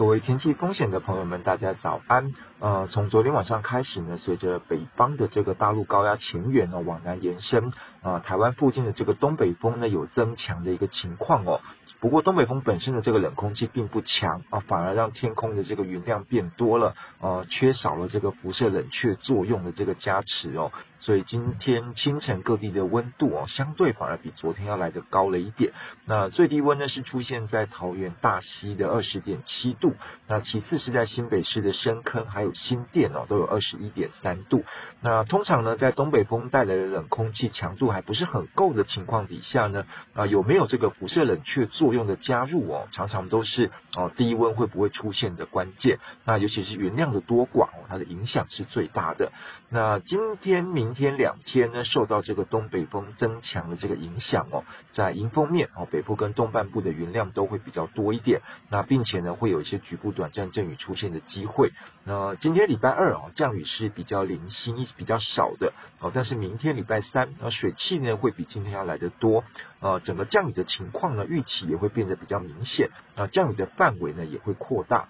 各位天气风险的朋友们，大家早安。呃，从昨天晚上开始呢，随着北方的这个大陆高压前缘呢往南延伸，啊、台湾附近的这个东北风呢有增强的一个情况哦。不过东北风本身的这个冷空气并不强啊，反而让天空的这个云量变多了，呃，缺少了这个辐射冷却作用的这个加持哦。所以今天清晨各地的温度哦，相对反而比昨天要来得高了一点。那最低温呢是出现在桃园大溪的二十点七度，那其次是在新北市的深坑还有新店哦，都有二十一点三度。那通常呢，在东北风带来的冷空气强度还不是很够的情况底下呢，啊，有没有这个辐射冷却作用的加入哦，常常都是哦低温会不会出现的关键。那尤其是云量的多寡哦，它的影响是最大的。那今天明。天两天呢，受到这个东北风增强的这个影响哦，在迎风面哦，北部跟东半部的云量都会比较多一点，那并且呢，会有一些局部短暂阵雨出现的机会。那今天礼拜二哦，降雨是比较零星、比较少的哦，但是明天礼拜三，那水气呢会比今天要来得多，呃，整个降雨的情况呢，预期也会变得比较明显，那降雨的范围呢也会扩大。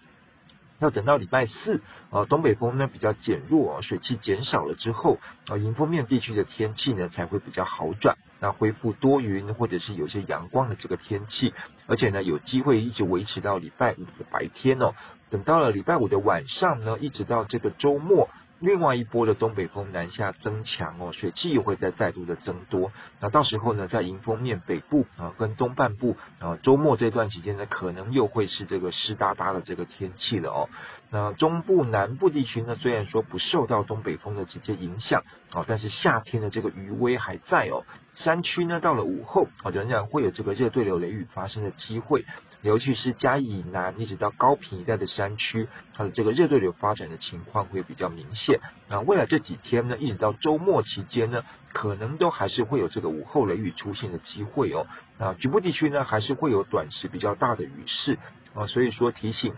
要等到礼拜四，呃，东北风呢比较减弱，水汽减少了之后，呃，迎风面地区的天气呢才会比较好转，那恢复多云或者是有些阳光的这个天气，而且呢有机会一直维持到礼拜五的白天哦。等到了礼拜五的晚上呢，一直到这个周末。另外一波的东北风南下增强哦，水汽又会再再度的增多。那到时候呢，在迎风面北部啊跟东半部啊，周末这段期间呢，可能又会是这个湿哒哒的这个天气了哦。那中部南部地区呢，虽然说不受到东北风的直接影响哦，但是夏天的这个余威还在哦。山区呢，到了午后啊，仍然会有这个热对流雷雨发生的机会。尤其是嘉义以南一直到高屏一带的山区，它的这个热对流发展的情况会比较明显。那未来这几天呢，一直到周末期间呢，可能都还是会有这个午后雷雨出现的机会哦。那局部地区呢，还是会有短时比较大的雨势啊。所以说提醒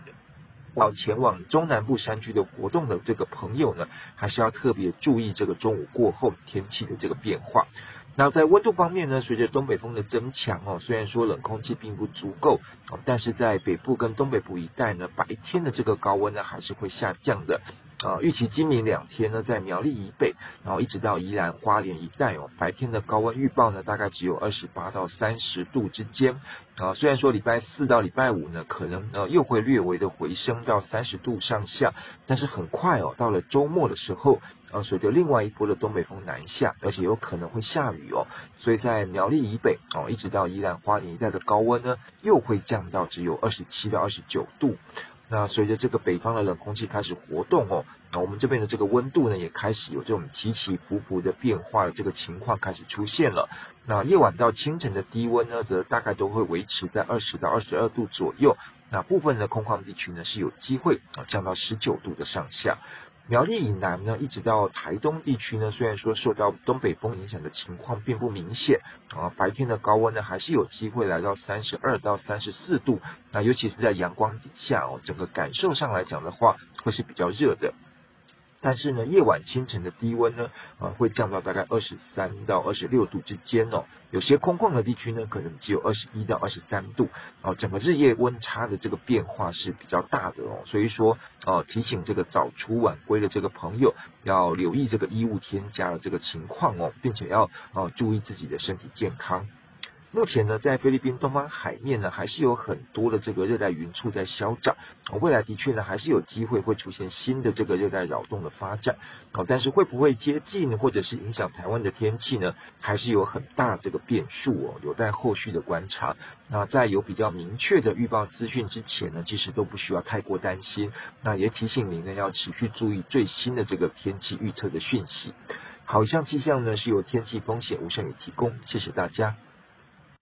要前往中南部山区的活动的这个朋友呢，还是要特别注意这个中午过后天气的这个变化。那在温度方面呢，随着东北风的增强哦，虽然说冷空气并不足够哦，但是在北部跟东北部一带呢，白天的这个高温呢还是会下降的。啊，预期今明两天呢，在苗栗以北，然后一直到宜兰花莲一带哦，白天的高温预报呢，大概只有二十八到三十度之间。啊，虽然说礼拜四到礼拜五呢，可能呃又会略微的回升到三十度上下，但是很快哦，到了周末的时候，呃，随着另外一波的东北风南下，而且有可能会下雨哦，所以在苗栗以北哦，一直到宜兰花莲一带的高温呢，又会降到只有二十七到二十九度。那随着这个北方的冷空气开始活动哦，那我们这边的这个温度呢，也开始有这种起起伏伏的变化的这个情况开始出现了。那夜晚到清晨的低温呢，则大概都会维持在二十到二十二度左右。那部分的空旷地区呢，是有机会啊降到十九度的上下。苗栗以南呢，一直到台东地区呢，虽然说受到东北风影响的情况并不明显啊，白天的高温呢还是有机会来到三十二到三十四度，那尤其是在阳光底下哦，整个感受上来讲的话，会是比较热的。但是呢，夜晚清晨的低温呢，啊，会降到大概二十三到二十六度之间哦。有些空旷的地区呢，可能只有二十一到二十三度哦。整个日夜温差的这个变化是比较大的哦。所以说，哦，提醒这个早出晚归的这个朋友，要留意这个衣物添加的这个情况哦，并且要哦注意自己的身体健康。目前呢，在菲律宾东方海面呢，还是有很多的这个热带云簇在消长。未来的确呢，还是有机会会出现新的这个热带扰动的发展。哦，但是会不会接近或者是影响台湾的天气呢，还是有很大这个变数哦，有待后续的观察。那在有比较明确的预报资讯之前呢，其实都不需要太过担心。那也提醒您呢，要持续注意最新的这个天气预测的讯息。好，以上气象呢是由天气风险吴胜宇提供，谢谢大家。